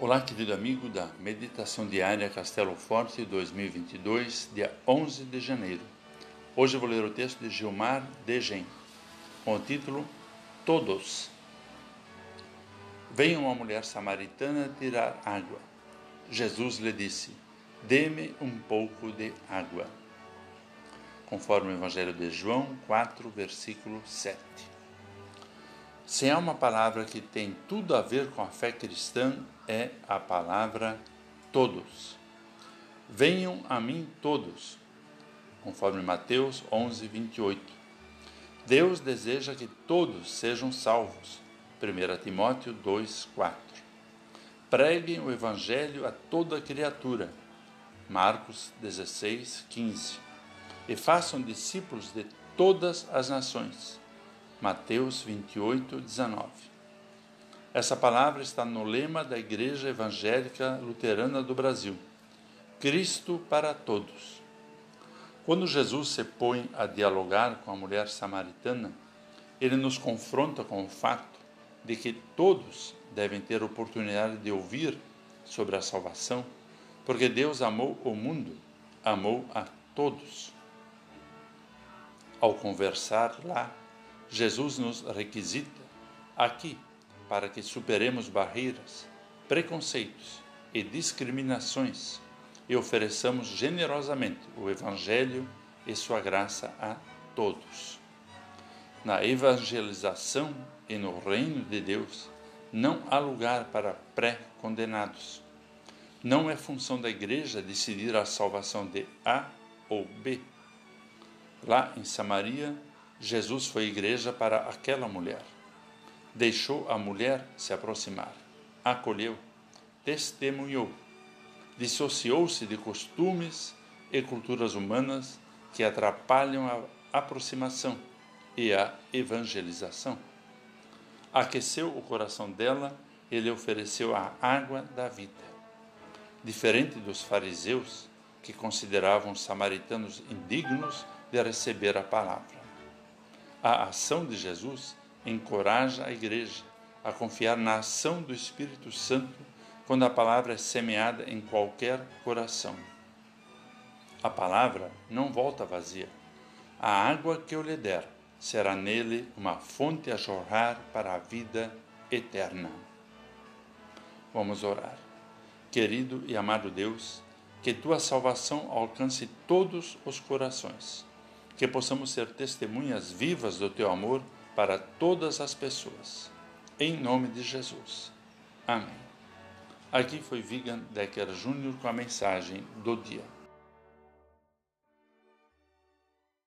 Olá, querido amigo da Meditação Diária Castelo Forte 2022, dia 11 de janeiro. Hoje vou ler o texto de Gilmar Degen, com o título Todos. Veio uma mulher samaritana tirar água. Jesus lhe disse: Dê-me um pouco de água. Conforme o Evangelho de João 4, versículo 7. Se há uma palavra que tem tudo a ver com a fé cristã, é a palavra todos. Venham a mim todos, conforme Mateus 11, 28. Deus deseja que todos sejam salvos. 1 Timóteo 2, 4. Preguem o Evangelho a toda criatura. Marcos 16, 15. E façam discípulos de todas as nações. Mateus 28, 19. Essa palavra está no lema da Igreja Evangélica Luterana do Brasil: Cristo para todos. Quando Jesus se põe a dialogar com a mulher samaritana, ele nos confronta com o fato de que todos devem ter oportunidade de ouvir sobre a salvação, porque Deus amou o mundo, amou a todos. Ao conversar lá, Jesus nos requisita aqui para que superemos barreiras, preconceitos e discriminações e ofereçamos generosamente o Evangelho e sua graça a todos. Na evangelização e no reino de Deus, não há lugar para pré-condenados. Não é função da igreja decidir a salvação de A ou B. Lá em Samaria, Jesus foi igreja para aquela mulher. Deixou a mulher se aproximar, acolheu, testemunhou, dissociou-se de costumes e culturas humanas que atrapalham a aproximação e a evangelização. Aqueceu o coração dela e lhe ofereceu a água da vida. Diferente dos fariseus, que consideravam os samaritanos indignos de receber a palavra. A ação de Jesus encoraja a igreja a confiar na ação do Espírito Santo quando a palavra é semeada em qualquer coração. A palavra não volta vazia. A água que eu lhe der será nele uma fonte a jorrar para a vida eterna. Vamos orar. Querido e amado Deus, que tua salvação alcance todos os corações que possamos ser testemunhas vivas do teu amor para todas as pessoas. Em nome de Jesus. Amém. Aqui foi Vigan Decker Jr. com a mensagem do dia.